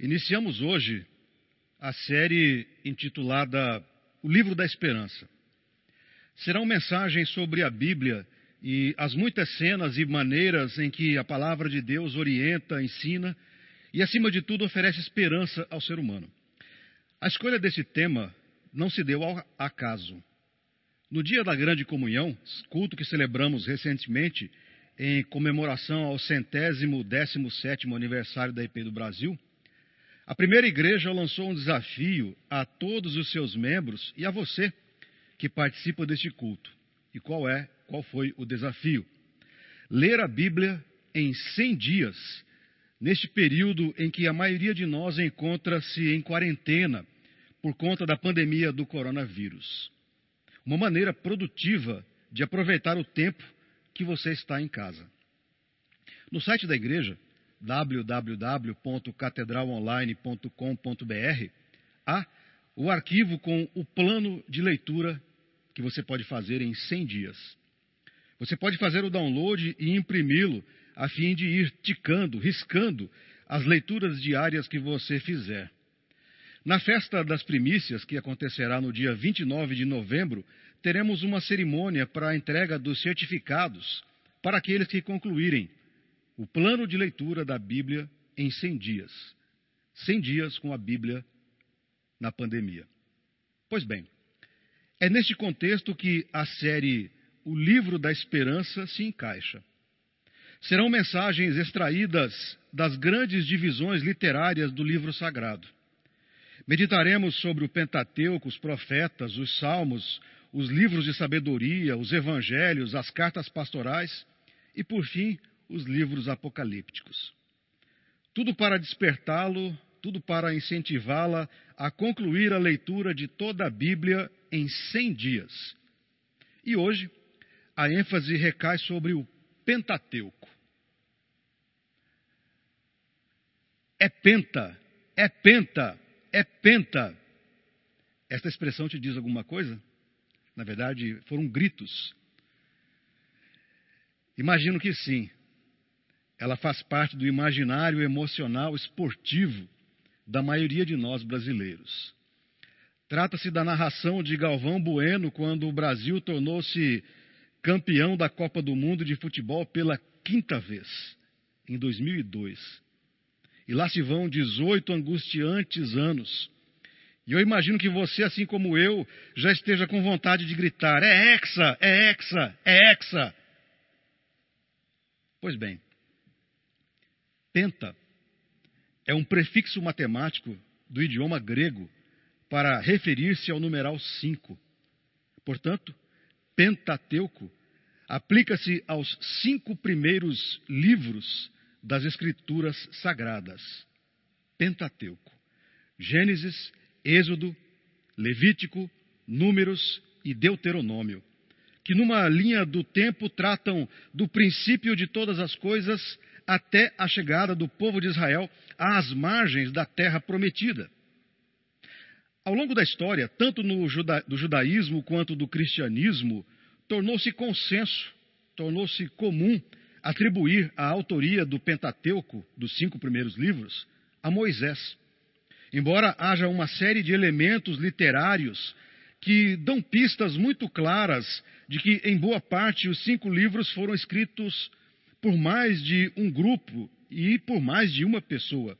Iniciamos hoje a série intitulada O Livro da Esperança. Será uma mensagem sobre a Bíblia e as muitas cenas e maneiras em que a palavra de Deus orienta, ensina e, acima de tudo, oferece esperança ao ser humano. A escolha desse tema não se deu ao acaso. No dia da grande comunhão, culto que celebramos recentemente em comemoração ao centésimo décimo sétimo aniversário da IP do Brasil, a primeira igreja lançou um desafio a todos os seus membros e a você que participa deste culto. E qual é? Qual foi o desafio? Ler a Bíblia em 100 dias, neste período em que a maioria de nós encontra-se em quarentena por conta da pandemia do coronavírus. Uma maneira produtiva de aproveitar o tempo que você está em casa. No site da igreja, www.catedralonline.com.br, há o arquivo com o plano de leitura que você pode fazer em 100 dias. Você pode fazer o download e imprimi-lo a fim de ir ticando, riscando as leituras diárias que você fizer. Na festa das primícias, que acontecerá no dia 29 de novembro, teremos uma cerimônia para a entrega dos certificados para aqueles que concluírem o plano de leitura da Bíblia em 100 dias. 100 dias com a Bíblia na pandemia. Pois bem, é neste contexto que a série O Livro da Esperança se encaixa. Serão mensagens extraídas das grandes divisões literárias do livro sagrado. Meditaremos sobre o Pentateuco, os profetas, os salmos, os livros de sabedoria, os evangelhos, as cartas pastorais e, por fim, os livros apocalípticos. Tudo para despertá-lo, tudo para incentivá-la a concluir a leitura de toda a Bíblia em 100 dias. E hoje, a ênfase recai sobre o Pentateuco. É penta, é penta, é penta. Esta expressão te diz alguma coisa? Na verdade, foram gritos. Imagino que sim. Ela faz parte do imaginário emocional esportivo da maioria de nós brasileiros. Trata-se da narração de Galvão Bueno quando o Brasil tornou-se campeão da Copa do Mundo de Futebol pela quinta vez, em 2002. E lá se vão 18 angustiantes anos. E eu imagino que você, assim como eu, já esteja com vontade de gritar: é Hexa, é Hexa, é Hexa. Pois bem, penta é um prefixo matemático do idioma grego para referir-se ao numeral 5. Portanto, Pentateuco aplica-se aos cinco primeiros livros das Escrituras Sagradas. Pentateuco: Gênesis, Êxodo, Levítico, Números e Deuteronômio, que numa linha do tempo tratam do princípio de todas as coisas até a chegada do povo de Israel às margens da terra prometida. Ao longo da história, tanto juda do judaísmo quanto do cristianismo, tornou-se consenso, tornou-se comum atribuir a autoria do Pentateuco, dos cinco primeiros livros, a Moisés. Embora haja uma série de elementos literários que dão pistas muito claras de que, em boa parte, os cinco livros foram escritos por mais de um grupo e por mais de uma pessoa.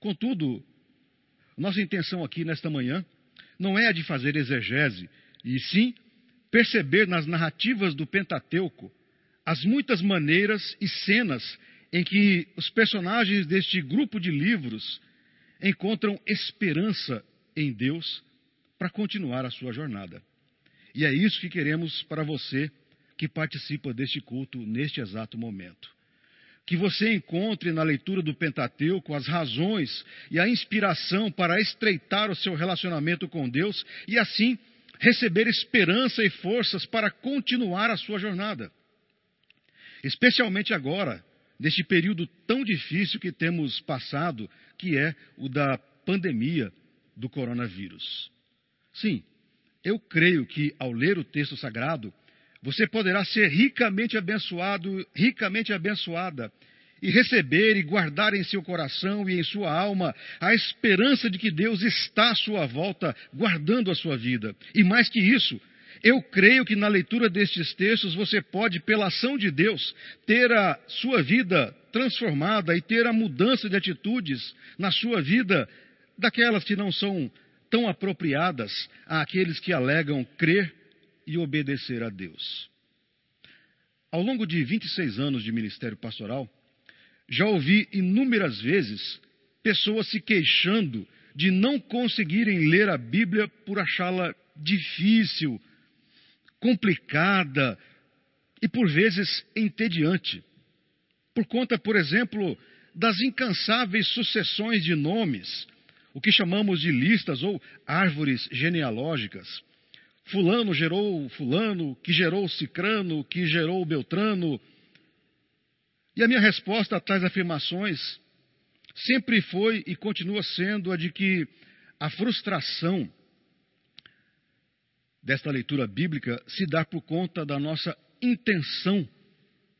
Contudo, nossa intenção aqui nesta manhã não é a de fazer exegese, e sim perceber nas narrativas do Pentateuco as muitas maneiras e cenas em que os personagens deste grupo de livros encontram esperança em Deus para continuar a sua jornada. E é isso que queremos para você que participa deste culto neste exato momento. Que você encontre na leitura do Pentateuco as razões e a inspiração para estreitar o seu relacionamento com Deus e assim receber esperança e forças para continuar a sua jornada. Especialmente agora, neste período tão difícil que temos passado, que é o da pandemia do coronavírus. Sim, eu creio que ao ler o texto sagrado, você poderá ser ricamente abençoado, ricamente abençoada, e receber e guardar em seu coração e em sua alma a esperança de que Deus está à sua volta, guardando a sua vida. E mais que isso, eu creio que na leitura destes textos você pode, pela ação de Deus, ter a sua vida transformada e ter a mudança de atitudes na sua vida daquelas que não são tão apropriadas àqueles que alegam crer e obedecer a Deus. Ao longo de 26 anos de ministério pastoral, já ouvi inúmeras vezes pessoas se queixando de não conseguirem ler a Bíblia por achá-la difícil, complicada e por vezes entediante. Por conta, por exemplo, das incansáveis sucessões de nomes, o que chamamos de listas ou árvores genealógicas. Fulano gerou Fulano, que gerou Cicrano, que gerou Beltrano. E a minha resposta a tais afirmações sempre foi e continua sendo a de que a frustração desta leitura bíblica se dá por conta da nossa intenção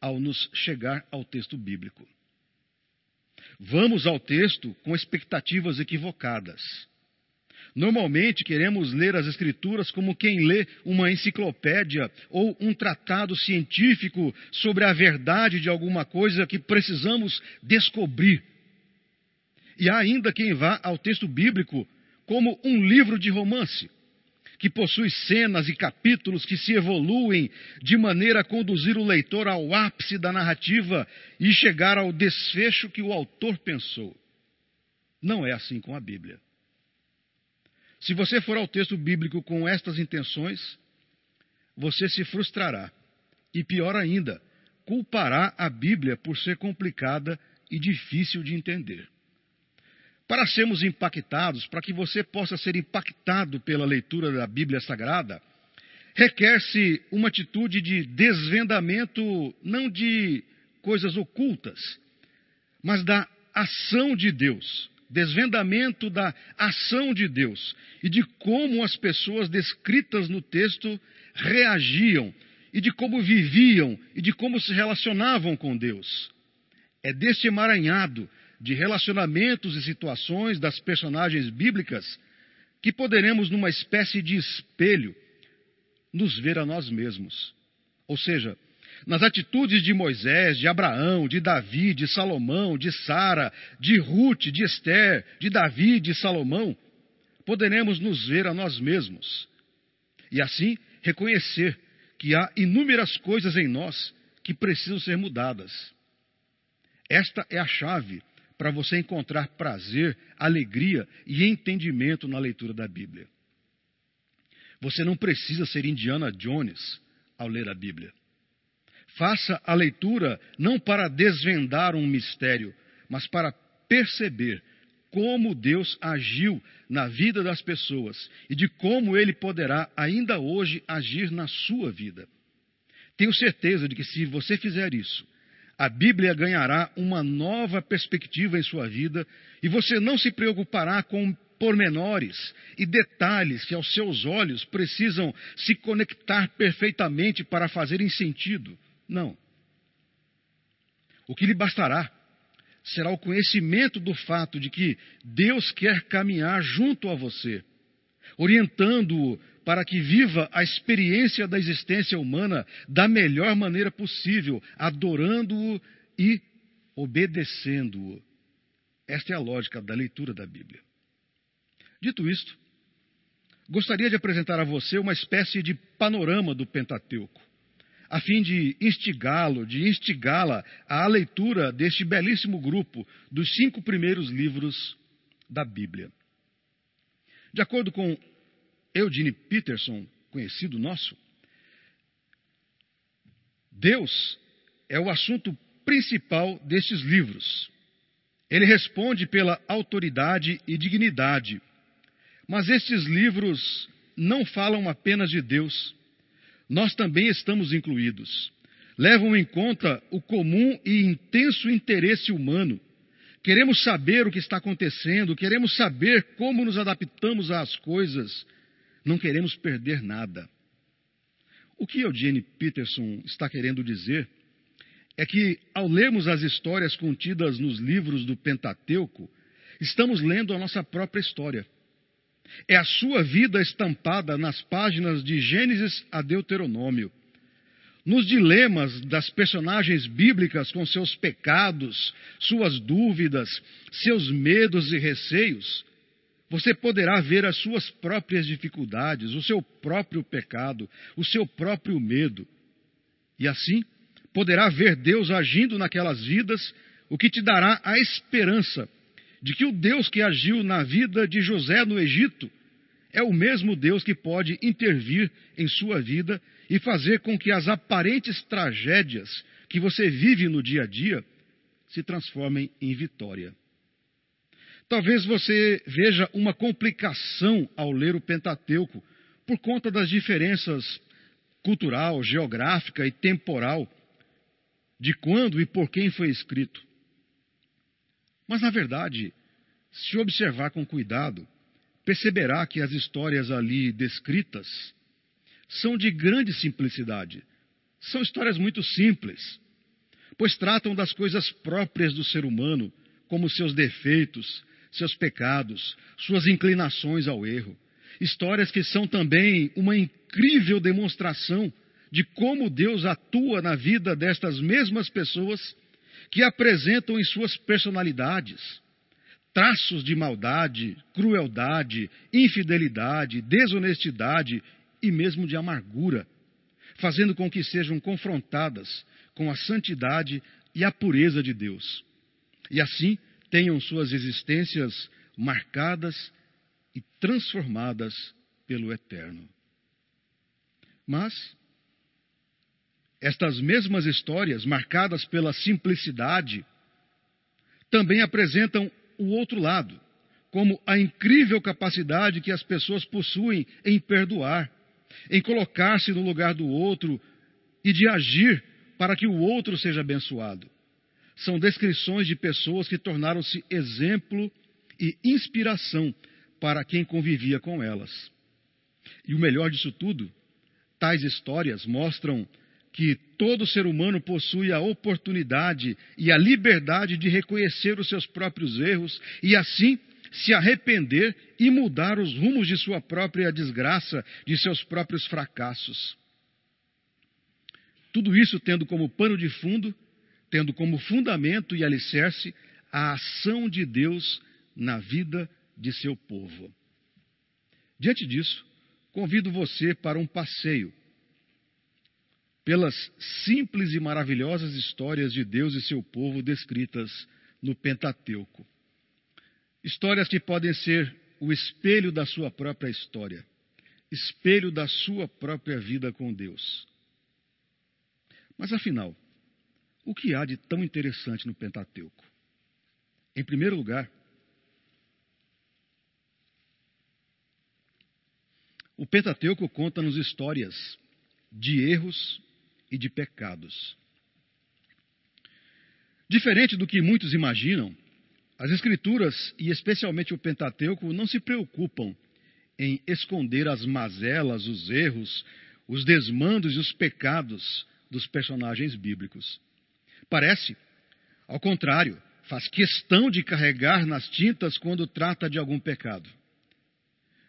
ao nos chegar ao texto bíblico. Vamos ao texto com expectativas equivocadas. Normalmente queremos ler as Escrituras como quem lê uma enciclopédia ou um tratado científico sobre a verdade de alguma coisa que precisamos descobrir. E há ainda quem vá ao texto bíblico como um livro de romance, que possui cenas e capítulos que se evoluem de maneira a conduzir o leitor ao ápice da narrativa e chegar ao desfecho que o autor pensou. Não é assim com a Bíblia. Se você for ao texto bíblico com estas intenções, você se frustrará e, pior ainda, culpará a Bíblia por ser complicada e difícil de entender. Para sermos impactados, para que você possa ser impactado pela leitura da Bíblia Sagrada, requer-se uma atitude de desvendamento, não de coisas ocultas, mas da ação de Deus. Desvendamento da ação de Deus e de como as pessoas descritas no texto reagiam e de como viviam e de como se relacionavam com Deus. É deste emaranhado de relacionamentos e situações das personagens bíblicas que poderemos, numa espécie de espelho, nos ver a nós mesmos. Ou seja, nas atitudes de Moisés, de Abraão, de Davi, de Salomão, de Sara, de Ruth, de Esther, de Davi, de Salomão, poderemos nos ver a nós mesmos. E assim reconhecer que há inúmeras coisas em nós que precisam ser mudadas. Esta é a chave para você encontrar prazer, alegria e entendimento na leitura da Bíblia. Você não precisa ser Indiana Jones ao ler a Bíblia. Faça a leitura não para desvendar um mistério, mas para perceber como Deus agiu na vida das pessoas e de como Ele poderá ainda hoje agir na sua vida. Tenho certeza de que se você fizer isso, a Bíblia ganhará uma nova perspectiva em sua vida e você não se preocupará com pormenores e detalhes que aos seus olhos precisam se conectar perfeitamente para fazerem sentido. Não. O que lhe bastará será o conhecimento do fato de que Deus quer caminhar junto a você, orientando-o para que viva a experiência da existência humana da melhor maneira possível, adorando-o e obedecendo-o. Esta é a lógica da leitura da Bíblia. Dito isto, gostaria de apresentar a você uma espécie de panorama do Pentateuco, a fim de instigá-lo, de instigá-la à leitura deste belíssimo grupo dos cinco primeiros livros da Bíblia. De acordo com Eugene Peterson, conhecido nosso, Deus é o assunto principal destes livros. Ele responde pela autoridade e dignidade. Mas estes livros não falam apenas de Deus. Nós também estamos incluídos. Levam em conta o comum e intenso interesse humano. Queremos saber o que está acontecendo, queremos saber como nos adaptamos às coisas, não queremos perder nada. O que Eugene Peterson está querendo dizer é que, ao lermos as histórias contidas nos livros do Pentateuco, estamos lendo a nossa própria história. É a sua vida estampada nas páginas de Gênesis a Deuteronômio. Nos dilemas das personagens bíblicas com seus pecados, suas dúvidas, seus medos e receios, você poderá ver as suas próprias dificuldades, o seu próprio pecado, o seu próprio medo. E assim, poderá ver Deus agindo naquelas vidas, o que te dará a esperança de que o Deus que agiu na vida de José no Egito é o mesmo Deus que pode intervir em sua vida e fazer com que as aparentes tragédias que você vive no dia a dia se transformem em vitória. Talvez você veja uma complicação ao ler o Pentateuco por conta das diferenças cultural, geográfica e temporal de quando e por quem foi escrito. Mas, na verdade, se observar com cuidado, perceberá que as histórias ali descritas são de grande simplicidade. São histórias muito simples, pois tratam das coisas próprias do ser humano, como seus defeitos, seus pecados, suas inclinações ao erro. Histórias que são também uma incrível demonstração de como Deus atua na vida destas mesmas pessoas que apresentam em suas personalidades traços de maldade, crueldade, infidelidade, desonestidade e mesmo de amargura, fazendo com que sejam confrontadas com a santidade e a pureza de Deus. E assim tenham suas existências marcadas e transformadas pelo Eterno. Mas estas mesmas histórias, marcadas pela simplicidade, também apresentam o outro lado, como a incrível capacidade que as pessoas possuem em perdoar, em colocar-se no lugar do outro e de agir para que o outro seja abençoado. São descrições de pessoas que tornaram-se exemplo e inspiração para quem convivia com elas. E o melhor disso tudo, tais histórias mostram que todo ser humano possui a oportunidade e a liberdade de reconhecer os seus próprios erros e assim se arrepender e mudar os rumos de sua própria desgraça, de seus próprios fracassos. Tudo isso tendo como pano de fundo, tendo como fundamento e alicerce a ação de Deus na vida de seu povo. Diante disso, convido você para um passeio pelas simples e maravilhosas histórias de Deus e seu povo descritas no Pentateuco. Histórias que podem ser o espelho da sua própria história, espelho da sua própria vida com Deus. Mas afinal, o que há de tão interessante no Pentateuco? Em primeiro lugar, o Pentateuco conta-nos histórias de erros e de pecados. Diferente do que muitos imaginam, as Escrituras, e especialmente o Pentateuco, não se preocupam em esconder as mazelas, os erros, os desmandos e os pecados dos personagens bíblicos. Parece, ao contrário, faz questão de carregar nas tintas quando trata de algum pecado.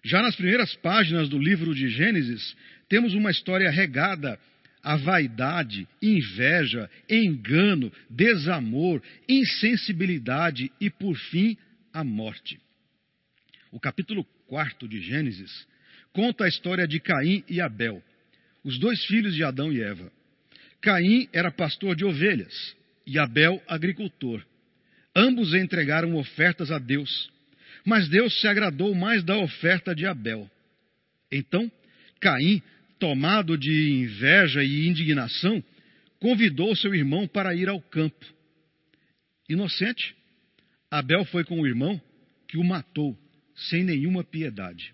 Já nas primeiras páginas do livro de Gênesis, temos uma história regada a vaidade, inveja, engano, desamor, insensibilidade e, por fim, a morte. O capítulo 4 de Gênesis conta a história de Caim e Abel, os dois filhos de Adão e Eva. Caim era pastor de ovelhas e Abel agricultor. Ambos entregaram ofertas a Deus, mas Deus se agradou mais da oferta de Abel. Então, Caim tomado de inveja e indignação, convidou seu irmão para ir ao campo. Inocente, Abel foi com o irmão que o matou sem nenhuma piedade.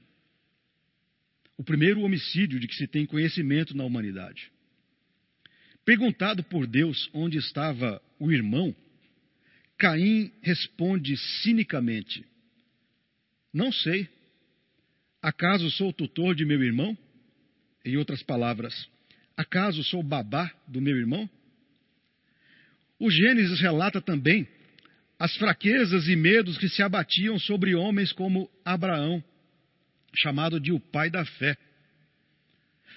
O primeiro homicídio de que se tem conhecimento na humanidade. Perguntado por Deus onde estava o irmão, Caim responde cinicamente: Não sei. Acaso sou tutor de meu irmão? Em outras palavras, acaso sou babá do meu irmão? O Gênesis relata também as fraquezas e medos que se abatiam sobre homens como Abraão, chamado de o pai da fé.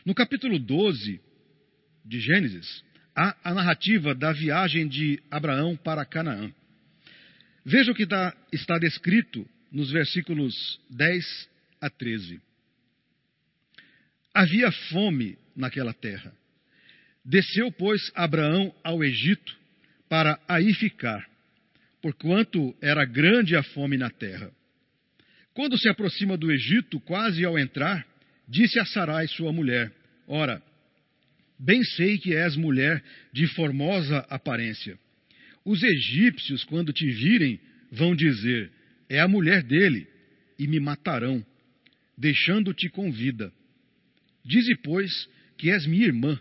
No capítulo 12 de Gênesis, há a narrativa da viagem de Abraão para Canaã. Veja o que está descrito nos versículos 10 a 13. Havia fome naquela terra. Desceu, pois, Abraão ao Egito para aí ficar, porquanto era grande a fome na terra. Quando se aproxima do Egito, quase ao entrar, disse a Sarai, sua mulher: Ora, bem sei que és mulher de formosa aparência. Os egípcios, quando te virem, vão dizer: É a mulher dele, e me matarão, deixando-te com vida. Dize, pois, que és minha irmã,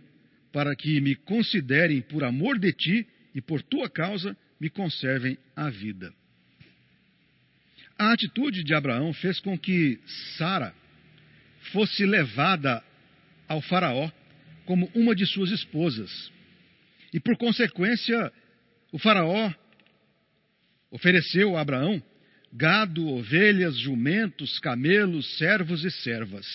para que me considerem por amor de ti e por tua causa me conservem a vida. A atitude de Abraão fez com que Sara fosse levada ao Faraó como uma de suas esposas. E por consequência, o Faraó ofereceu a Abraão gado, ovelhas, jumentos, camelos, servos e servas.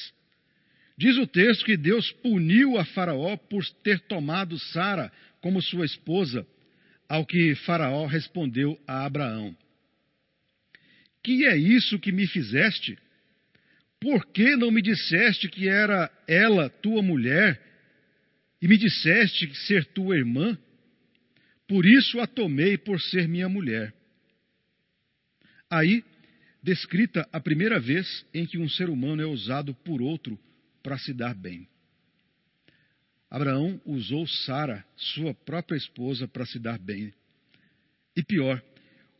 Diz o texto que Deus puniu a Faraó por ter tomado Sara como sua esposa, ao que Faraó respondeu a Abraão: Que é isso que me fizeste? Por que não me disseste que era ela tua mulher e me disseste ser tua irmã? Por isso a tomei por ser minha mulher. Aí, descrita a primeira vez em que um ser humano é usado por outro para se dar bem. Abraão usou Sara, sua própria esposa, para se dar bem. E pior,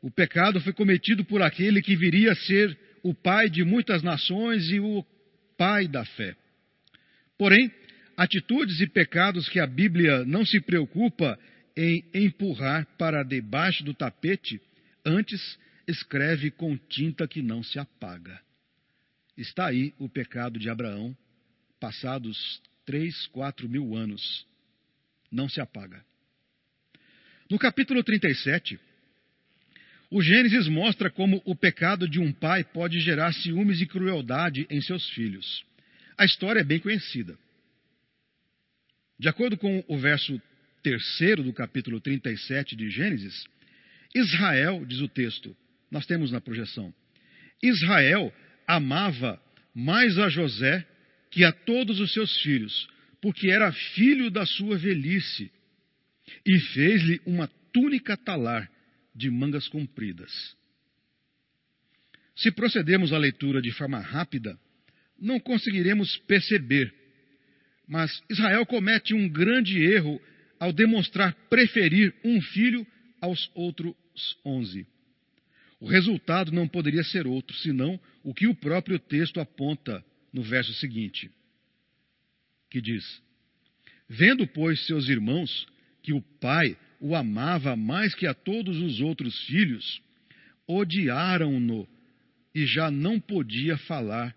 o pecado foi cometido por aquele que viria a ser o pai de muitas nações e o pai da fé. Porém, atitudes e pecados que a Bíblia não se preocupa em empurrar para debaixo do tapete, antes escreve com tinta que não se apaga. Está aí o pecado de Abraão, passados três, quatro mil anos. Não se apaga. No capítulo 37, o Gênesis mostra como o pecado de um pai pode gerar ciúmes e crueldade em seus filhos. A história é bem conhecida. De acordo com o verso terceiro do capítulo 37 de Gênesis, Israel, diz o texto, nós temos na projeção. Israel amava mais a José que a todos os seus filhos, porque era filho da sua velhice, e fez-lhe uma túnica talar de mangas compridas. Se procedermos à leitura de forma rápida, não conseguiremos perceber, mas Israel comete um grande erro ao demonstrar preferir um filho aos outros onze. O resultado não poderia ser outro, senão o que o próprio texto aponta no verso seguinte, que diz: Vendo, pois, seus irmãos que o pai o amava mais que a todos os outros filhos, odiaram-no e já não podia falar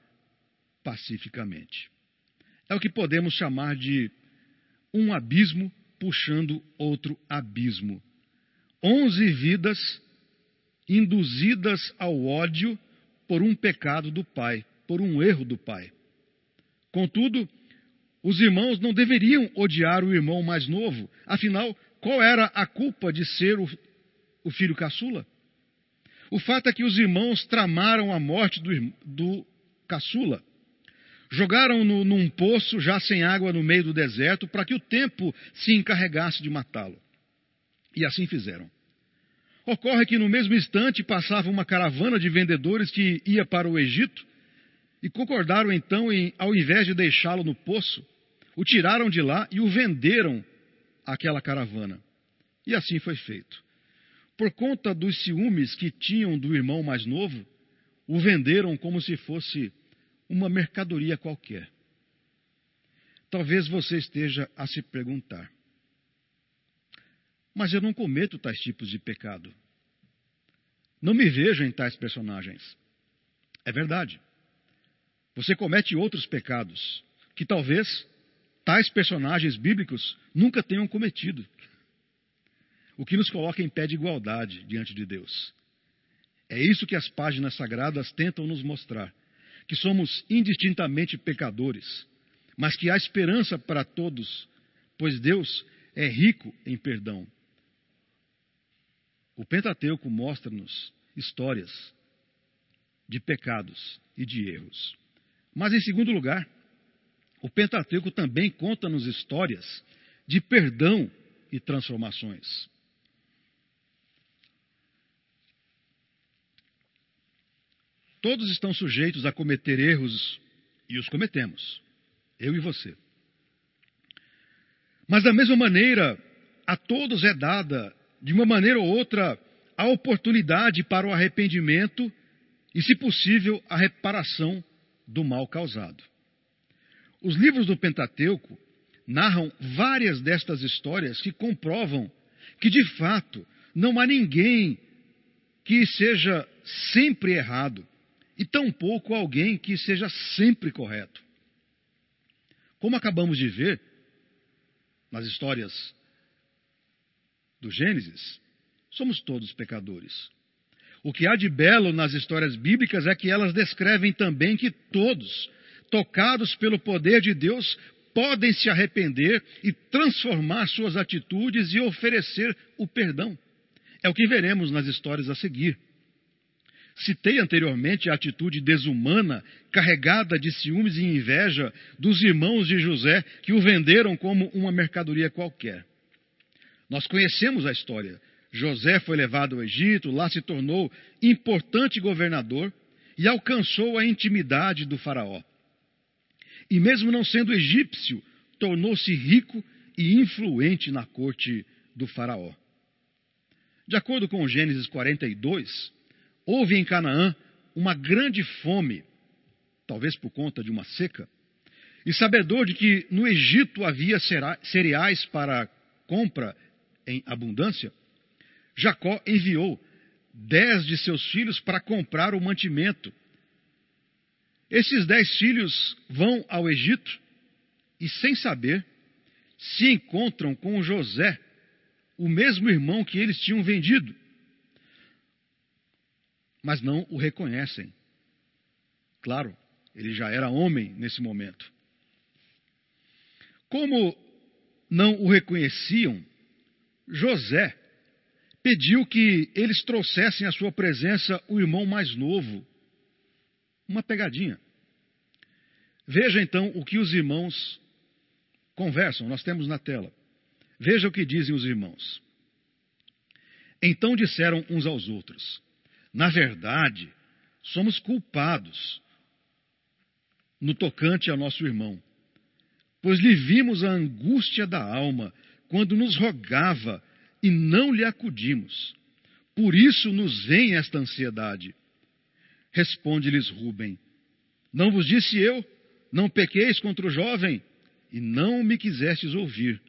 pacificamente. É o que podemos chamar de um abismo puxando outro abismo. Onze vidas induzidas ao ódio por um pecado do pai, por um erro do pai. Contudo, os irmãos não deveriam odiar o irmão mais novo, afinal, qual era a culpa de ser o, o filho caçula? O fato é que os irmãos tramaram a morte do, do caçula. Jogaram-no num poço já sem água no meio do deserto para que o tempo se encarregasse de matá-lo. E assim fizeram. Ocorre que no mesmo instante passava uma caravana de vendedores que ia para o Egito e concordaram então em, ao invés de deixá-lo no poço, o tiraram de lá e o venderam àquela caravana. E assim foi feito. Por conta dos ciúmes que tinham do irmão mais novo, o venderam como se fosse uma mercadoria qualquer. Talvez você esteja a se perguntar: mas eu não cometo tais tipos de pecado. Não me vejo em tais personagens. É verdade. Você comete outros pecados que talvez tais personagens bíblicos nunca tenham cometido. o que nos coloca em pé de igualdade diante de Deus. É isso que as páginas sagradas tentam nos mostrar: que somos indistintamente pecadores, mas que há esperança para todos, pois Deus é rico em perdão. O Pentateuco mostra-nos histórias de pecados e de erros. Mas, em segundo lugar, o Pentateuco também conta-nos histórias de perdão e transformações. Todos estão sujeitos a cometer erros e os cometemos, eu e você. Mas, da mesma maneira, a todos é dada, de uma maneira ou outra, a oportunidade para o arrependimento e, se possível, a reparação do mal causado. Os livros do Pentateuco narram várias destas histórias que comprovam que, de fato, não há ninguém que seja sempre errado e tampouco alguém que seja sempre correto. Como acabamos de ver nas histórias do Gênesis, somos todos pecadores. O que há de belo nas histórias bíblicas é que elas descrevem também que todos tocados pelo poder de Deus, podem se arrepender e transformar suas atitudes e oferecer o perdão. É o que veremos nas histórias a seguir. Citei anteriormente a atitude desumana, carregada de ciúmes e inveja dos irmãos de José, que o venderam como uma mercadoria qualquer. Nós conhecemos a história. José foi levado ao Egito, lá se tornou importante governador e alcançou a intimidade do Faraó e, mesmo não sendo egípcio, tornou-se rico e influente na corte do Faraó. De acordo com Gênesis 42, houve em Canaã uma grande fome, talvez por conta de uma seca, e sabedor de que no Egito havia cereais para compra em abundância, Jacó enviou dez de seus filhos para comprar o mantimento esses dez filhos vão ao Egito e, sem saber, se encontram com José, o mesmo irmão que eles tinham vendido. Mas não o reconhecem. Claro, ele já era homem nesse momento. Como não o reconheciam, José pediu que eles trouxessem à sua presença o irmão mais novo, uma pegadinha. Veja então o que os irmãos conversam, nós temos na tela. Veja o que dizem os irmãos. Então disseram uns aos outros: Na verdade, somos culpados no tocante ao nosso irmão, pois lhe vimos a angústia da alma quando nos rogava e não lhe acudimos. Por isso nos vem esta ansiedade. Responde-lhes Rubem: Não vos disse eu não pequeis contra o jovem, e não me quisestes ouvir,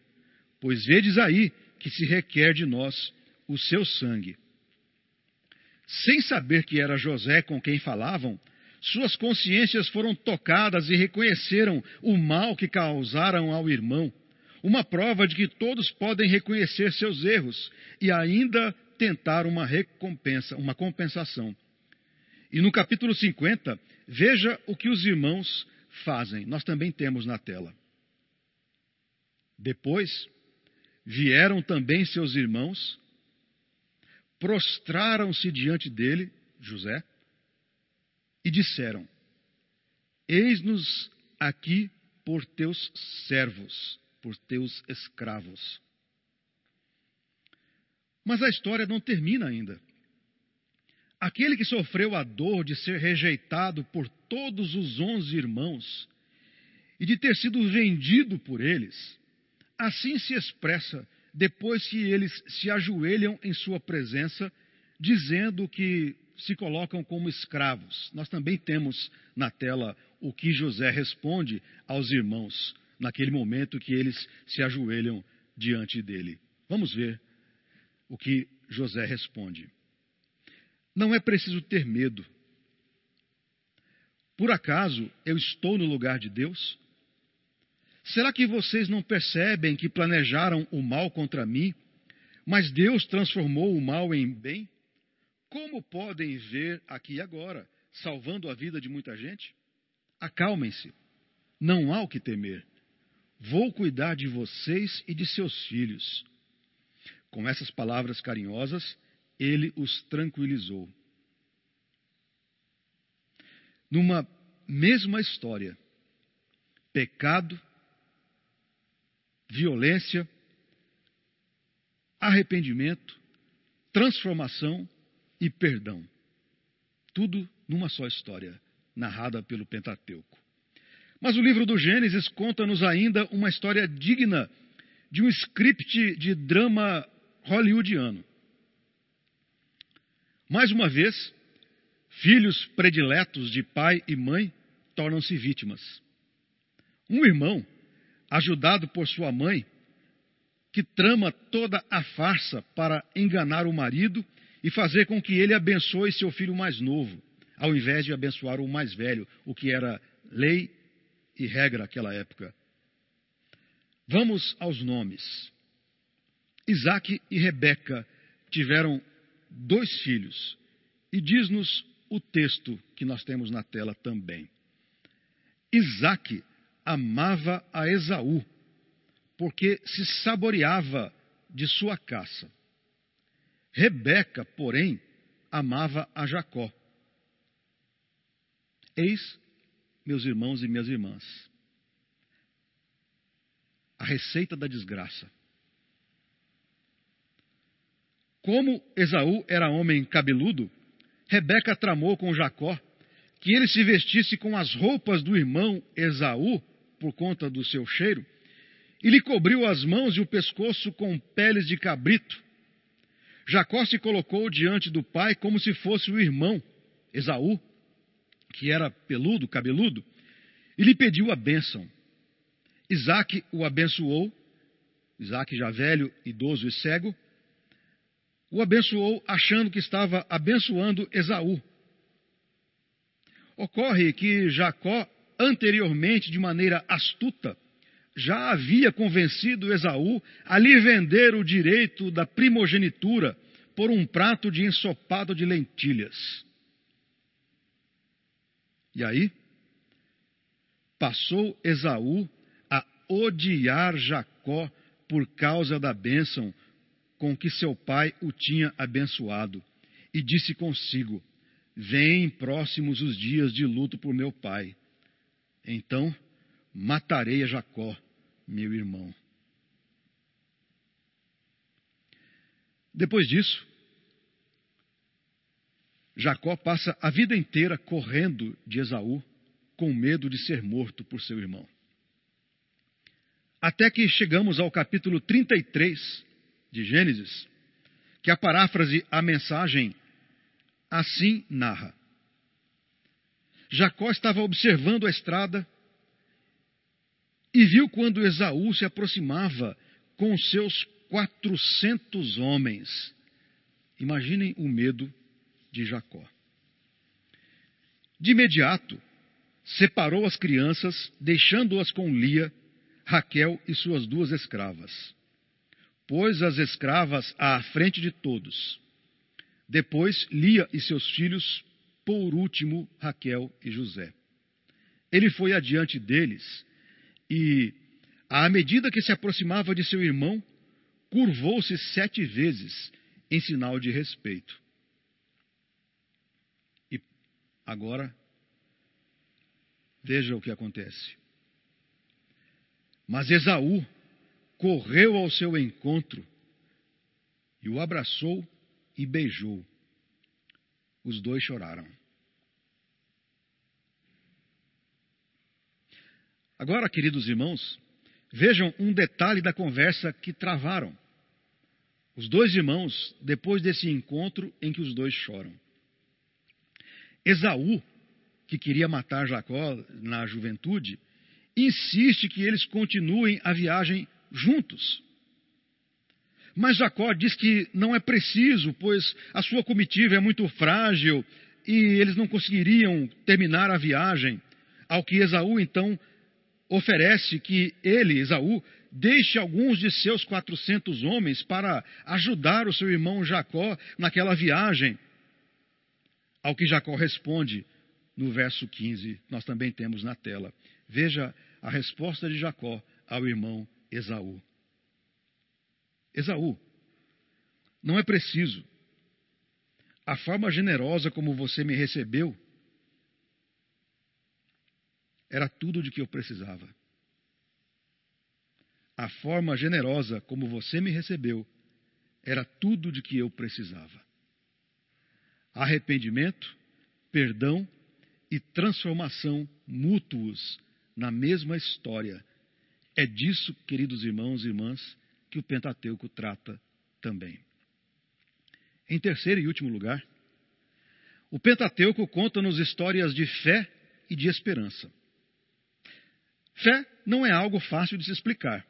pois vedes aí que se requer de nós o seu sangue. Sem saber que era José com quem falavam, suas consciências foram tocadas e reconheceram o mal que causaram ao irmão, uma prova de que todos podem reconhecer seus erros e ainda tentar uma recompensa, uma compensação. E no capítulo 50, veja o que os irmãos fazem. Nós também temos na tela. Depois vieram também seus irmãos, prostraram-se diante dele, José, e disseram: Eis-nos aqui por teus servos, por teus escravos. Mas a história não termina ainda. Aquele que sofreu a dor de ser rejeitado por todos os onze irmãos e de ter sido vendido por eles, assim se expressa depois que eles se ajoelham em sua presença, dizendo que se colocam como escravos. Nós também temos na tela o que José responde aos irmãos naquele momento que eles se ajoelham diante dele. Vamos ver o que José responde. Não é preciso ter medo. Por acaso eu estou no lugar de Deus? Será que vocês não percebem que planejaram o mal contra mim, Mas Deus transformou o mal em bem? Como podem ver aqui agora, salvando a vida de muita gente? Acalmem-se, não há o que temer. Vou cuidar de vocês e de seus filhos. Com essas palavras carinhosas, ele os tranquilizou. Numa mesma história, pecado, violência, arrependimento, transformação e perdão. Tudo numa só história, narrada pelo Pentateuco. Mas o livro do Gênesis conta-nos ainda uma história digna de um script de drama hollywoodiano. Mais uma vez, filhos prediletos de pai e mãe tornam-se vítimas. Um irmão, ajudado por sua mãe, que trama toda a farsa para enganar o marido e fazer com que ele abençoe seu filho mais novo, ao invés de abençoar o mais velho, o que era lei e regra naquela época. Vamos aos nomes. Isaac e Rebeca tiveram dois filhos, e diz-nos o texto que nós temos na tela também. Isaac amava a Esaú, porque se saboreava de sua caça. Rebeca, porém, amava a Jacó. Eis, meus irmãos e minhas irmãs, a receita da desgraça. Como Esaú era homem cabeludo, Rebeca tramou com Jacó que ele se vestisse com as roupas do irmão Esaú, por conta do seu cheiro, e lhe cobriu as mãos e o pescoço com peles de cabrito. Jacó se colocou diante do pai como se fosse o irmão, Esaú, que era peludo, cabeludo, e lhe pediu a bênção. Isaac o abençoou, Isaac já velho, idoso e cego, o abençoou achando que estava abençoando Esaú. Ocorre que Jacó, anteriormente, de maneira astuta, já havia convencido Esaú a lhe vender o direito da primogenitura por um prato de ensopado de lentilhas. E aí, passou Esaú a odiar Jacó por causa da bênção com que seu pai o tinha abençoado, e disse consigo: Vêm próximos os dias de luto por meu pai. Então matarei a Jacó, meu irmão. Depois disso, Jacó passa a vida inteira correndo de Esaú, com medo de ser morto por seu irmão. Até que chegamos ao capítulo 33 de Gênesis, que a paráfrase, a mensagem, assim narra. Jacó estava observando a estrada e viu quando Esaú se aproximava com seus quatrocentos homens. Imaginem o medo de Jacó. De imediato, separou as crianças, deixando-as com Lia, Raquel e suas duas escravas. Pôs as escravas à frente de todos. Depois, Lia e seus filhos, por último, Raquel e José. Ele foi adiante deles e, à medida que se aproximava de seu irmão, curvou-se sete vezes em sinal de respeito. Agora, veja o que acontece. Mas Esaú correu ao seu encontro e o abraçou e beijou. Os dois choraram. Agora, queridos irmãos, vejam um detalhe da conversa que travaram. Os dois irmãos, depois desse encontro em que os dois choram. Esaú, que queria matar Jacó na juventude, insiste que eles continuem a viagem juntos. Mas Jacó diz que não é preciso, pois a sua comitiva é muito frágil e eles não conseguiriam terminar a viagem. Ao que Esaú então oferece que ele, Esaú, deixe alguns de seus quatrocentos homens para ajudar o seu irmão Jacó naquela viagem. Ao que Jacó responde no verso 15, nós também temos na tela. Veja a resposta de Jacó ao irmão Esaú. Esaú, não é preciso. A forma generosa como você me recebeu era tudo de que eu precisava. A forma generosa como você me recebeu era tudo de que eu precisava. Arrependimento, perdão e transformação mútuos na mesma história. É disso, queridos irmãos e irmãs, que o Pentateuco trata também. Em terceiro e último lugar, o Pentateuco conta-nos histórias de fé e de esperança. Fé não é algo fácil de se explicar.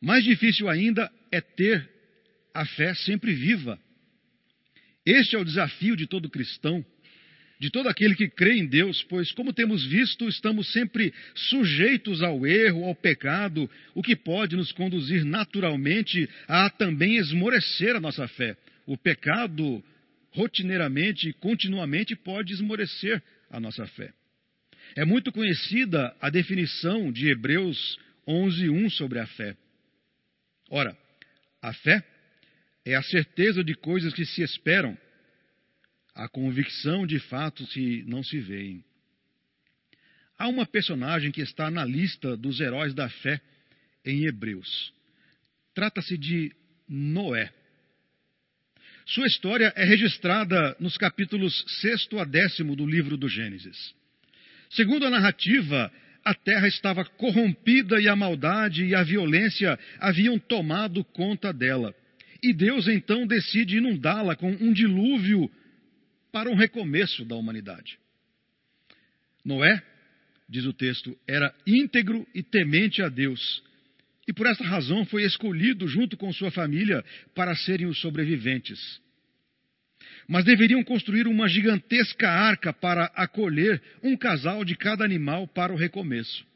Mais difícil ainda é ter a fé sempre viva. Este é o desafio de todo cristão, de todo aquele que crê em Deus, pois, como temos visto, estamos sempre sujeitos ao erro, ao pecado, o que pode nos conduzir naturalmente a também esmorecer a nossa fé. O pecado, rotineiramente e continuamente, pode esmorecer a nossa fé. É muito conhecida a definição de Hebreus 11:1 sobre a fé. Ora, a fé é a certeza de coisas que se esperam, a convicção de fatos que não se veem. Há uma personagem que está na lista dos heróis da fé em Hebreus. Trata-se de Noé. Sua história é registrada nos capítulos 6 a 10 do livro do Gênesis. Segundo a narrativa, a terra estava corrompida e a maldade e a violência haviam tomado conta dela. E Deus então decide inundá-la com um dilúvio para um recomeço da humanidade. Noé, diz o texto, era íntegro e temente a Deus. E por essa razão foi escolhido junto com sua família para serem os sobreviventes mas deveriam construir uma gigantesca arca para acolher um casal de cada animal para o recomeço.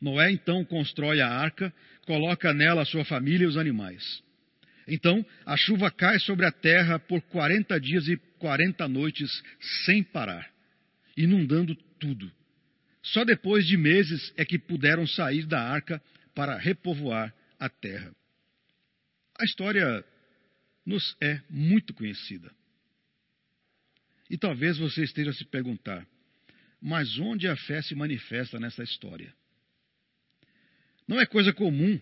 Noé então constrói a arca, coloca nela sua família e os animais. Então a chuva cai sobre a terra por quarenta dias e quarenta noites sem parar, inundando tudo. Só depois de meses é que puderam sair da arca para repovoar a terra. A história nos é muito conhecida. E talvez você esteja a se perguntar, mas onde a fé se manifesta nessa história? Não é coisa comum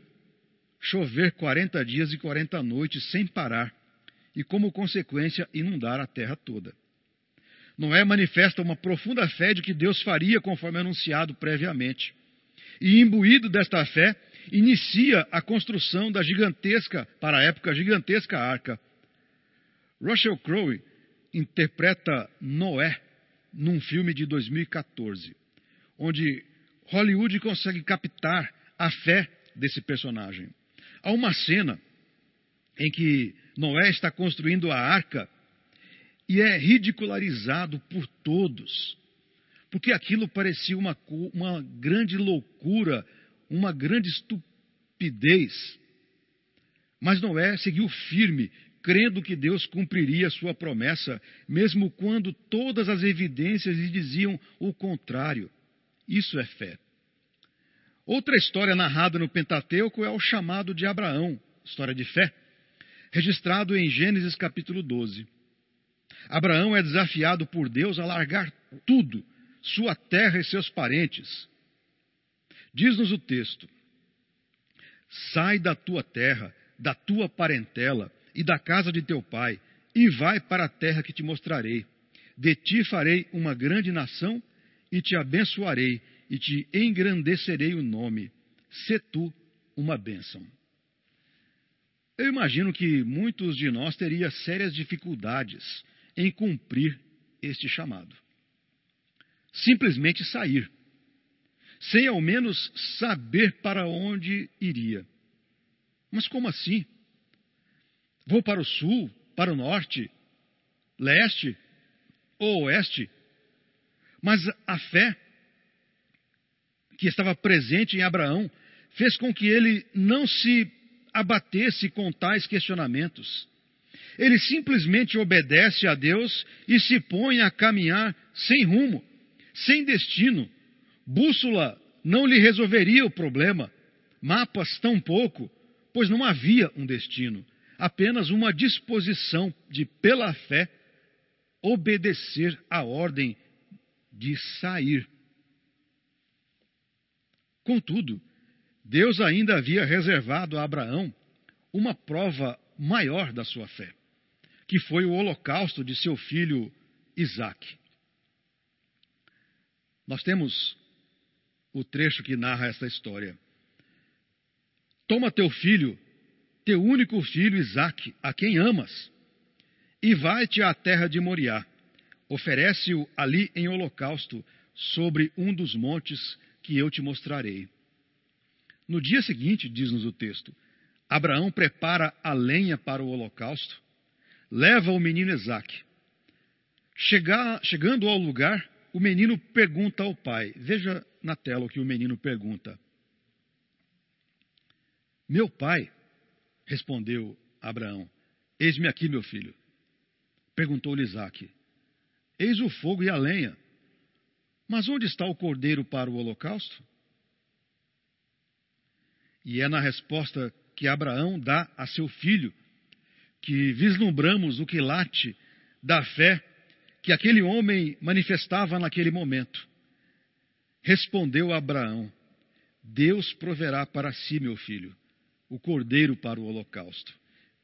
chover 40 dias e 40 noites sem parar e, como consequência, inundar a terra toda. Noé manifesta uma profunda fé de que Deus faria conforme anunciado previamente. E, imbuído desta fé, inicia a construção da gigantesca, para a época, gigantesca arca. Russell Crowe interpreta Noé num filme de 2014, onde Hollywood consegue captar a fé desse personagem. Há uma cena em que Noé está construindo a arca e é ridicularizado por todos, porque aquilo parecia uma, uma grande loucura uma grande estupidez. Mas Noé seguiu firme, crendo que Deus cumpriria sua promessa, mesmo quando todas as evidências lhe diziam o contrário. Isso é fé. Outra história narrada no Pentateuco é o chamado de Abraão, história de fé, registrado em Gênesis capítulo 12. Abraão é desafiado por Deus a largar tudo, sua terra e seus parentes, Diz-nos o texto: Sai da tua terra, da tua parentela e da casa de teu pai, e vai para a terra que te mostrarei. De ti farei uma grande nação, e te abençoarei, e te engrandecerei o nome. Se tu uma bênção. Eu imagino que muitos de nós teriam sérias dificuldades em cumprir este chamado. Simplesmente sair sem ao menos saber para onde iria. Mas como assim? Vou para o sul, para o norte, leste ou oeste? Mas a fé que estava presente em Abraão fez com que ele não se abatesse com tais questionamentos. Ele simplesmente obedece a Deus e se põe a caminhar sem rumo, sem destino. Bússola não lhe resolveria o problema, mapas tampouco, pois não havia um destino, apenas uma disposição de, pela fé, obedecer à ordem de sair. Contudo, Deus ainda havia reservado a Abraão uma prova maior da sua fé, que foi o holocausto de seu filho Isaque. Nós temos o trecho que narra esta história. Toma teu filho, teu único filho Isaque, a quem amas, e vai-te à terra de Moriá. Oferece-o ali em holocausto sobre um dos montes que eu te mostrarei. No dia seguinte, diz-nos o texto, Abraão prepara a lenha para o holocausto, leva o menino Isaque. Chegar, chegando ao lugar, o menino pergunta ao pai. Veja na tela o que o menino pergunta. Meu pai, respondeu Abraão, eis-me aqui, meu filho. Perguntou-lhe Isaque: Eis o fogo e a lenha, mas onde está o cordeiro para o holocausto? E é na resposta que Abraão dá a seu filho que vislumbramos o quilate da fé que aquele homem manifestava naquele momento. Respondeu Abraão: Deus proverá para si, meu filho, o cordeiro para o holocausto.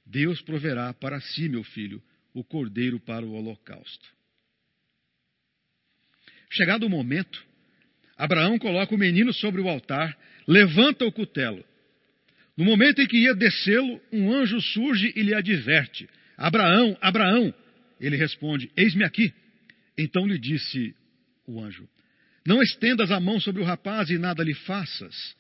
Deus proverá para si, meu filho, o cordeiro para o holocausto. Chegado o momento, Abraão coloca o menino sobre o altar, levanta o cutelo no momento em que ia descê-lo, um anjo surge e lhe adverte: Abraão, Abraão. Ele responde: Eis-me aqui. Então lhe disse o anjo: Não estendas a mão sobre o rapaz e nada lhe faças,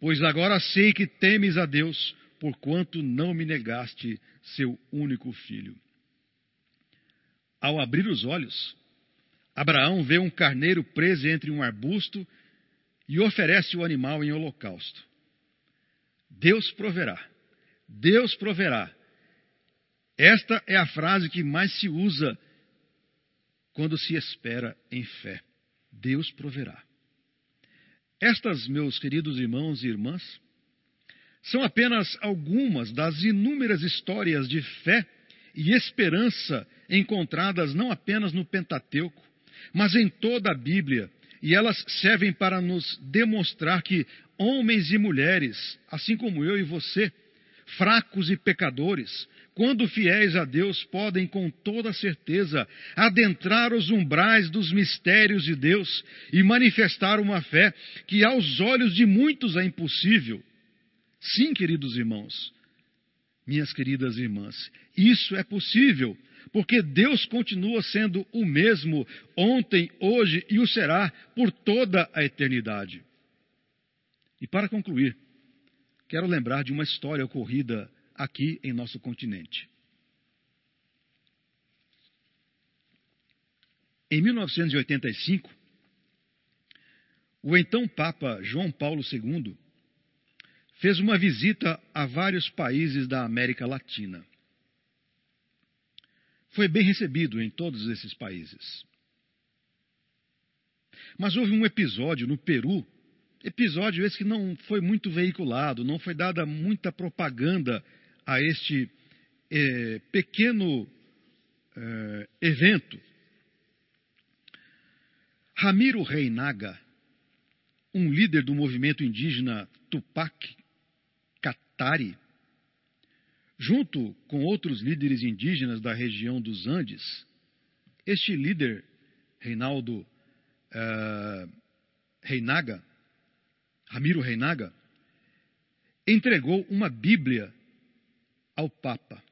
pois agora sei que temes a Deus, porquanto não me negaste seu único filho. Ao abrir os olhos, Abraão vê um carneiro preso entre um arbusto e oferece o animal em holocausto. Deus proverá. Deus proverá. Esta é a frase que mais se usa quando se espera em fé. Deus proverá. Estas, meus queridos irmãos e irmãs, são apenas algumas das inúmeras histórias de fé e esperança encontradas não apenas no Pentateuco, mas em toda a Bíblia, e elas servem para nos demonstrar que homens e mulheres, assim como eu e você, fracos e pecadores, quando fiéis a Deus, podem com toda certeza adentrar os umbrais dos mistérios de Deus e manifestar uma fé que aos olhos de muitos é impossível. Sim, queridos irmãos, minhas queridas irmãs, isso é possível, porque Deus continua sendo o mesmo ontem, hoje e o será por toda a eternidade. E para concluir, quero lembrar de uma história ocorrida aqui em nosso continente. Em 1985, o então Papa João Paulo II fez uma visita a vários países da América Latina. Foi bem recebido em todos esses países. Mas houve um episódio no Peru Episódio esse que não foi muito veiculado, não foi dada muita propaganda a este é, pequeno é, evento. Ramiro Reinaga, um líder do movimento indígena Tupac Katari, junto com outros líderes indígenas da região dos Andes, este líder, Reinaldo uh, Reinaga, Ramiro Reinaga, entregou uma Bíblia ao Papa.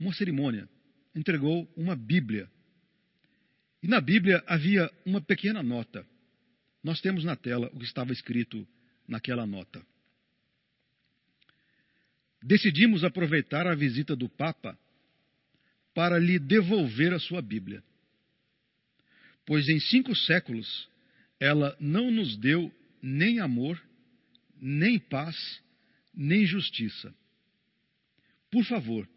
Uma cerimônia. Entregou uma Bíblia. E na Bíblia havia uma pequena nota. Nós temos na tela o que estava escrito naquela nota. Decidimos aproveitar a visita do Papa para lhe devolver a sua Bíblia. Pois em cinco séculos ela não nos deu nem amor, nem paz, nem justiça. Por favor,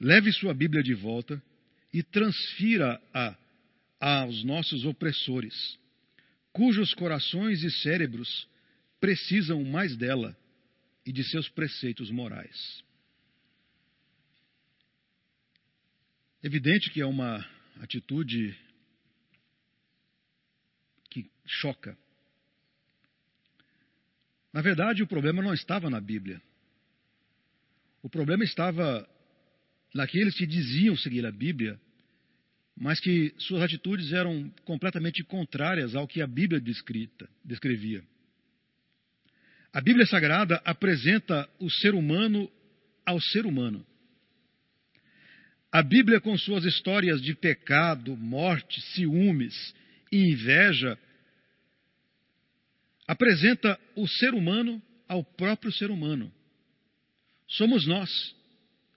leve sua Bíblia de volta e transfira-a aos nossos opressores, cujos corações e cérebros precisam mais dela e de seus preceitos morais. Evidente que é uma atitude que choca. Na verdade, o problema não estava na Bíblia. O problema estava naqueles que diziam seguir a Bíblia, mas que suas atitudes eram completamente contrárias ao que a Bíblia descrita, descrevia. A Bíblia Sagrada apresenta o ser humano ao ser humano. A Bíblia, com suas histórias de pecado, morte, ciúmes e inveja, apresenta o ser humano ao próprio ser humano. Somos nós,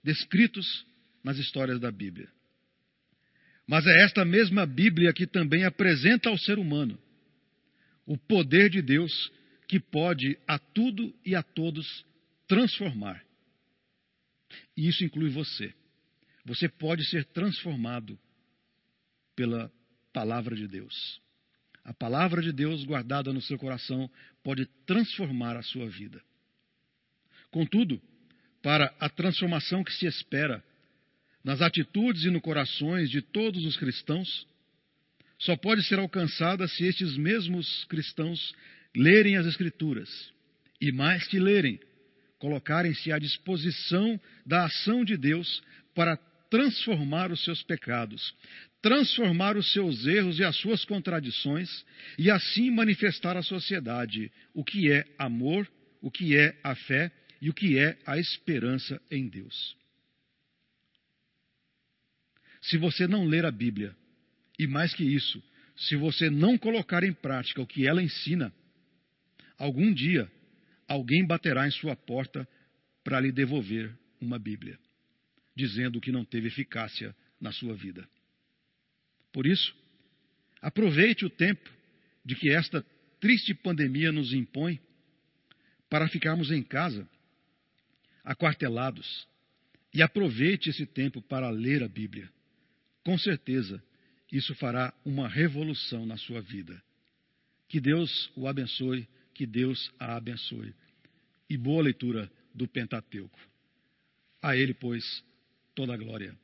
descritos nas histórias da Bíblia. Mas é esta mesma Bíblia que também apresenta ao ser humano o poder de Deus que pode a tudo e a todos transformar. E isso inclui você. Você pode ser transformado pela palavra de Deus. A palavra de Deus guardada no seu coração pode transformar a sua vida. Contudo, para a transformação que se espera nas atitudes e no corações de todos os cristãos, só pode ser alcançada se estes mesmos cristãos lerem as Escrituras e, mais que lerem, colocarem-se à disposição da ação de Deus para transformar os seus pecados, transformar os seus erros e as suas contradições e assim manifestar à sociedade o que é amor, o que é a fé e o que é a esperança em Deus. Se você não ler a Bíblia, e mais que isso, se você não colocar em prática o que ela ensina, algum dia alguém baterá em sua porta para lhe devolver uma Bíblia dizendo que não teve eficácia na sua vida. Por isso, aproveite o tempo de que esta triste pandemia nos impõe para ficarmos em casa, aquartelados, e aproveite esse tempo para ler a Bíblia. Com certeza, isso fará uma revolução na sua vida. Que Deus o abençoe, que Deus a abençoe. E boa leitura do Pentateuco. A Ele, pois, toda a glória.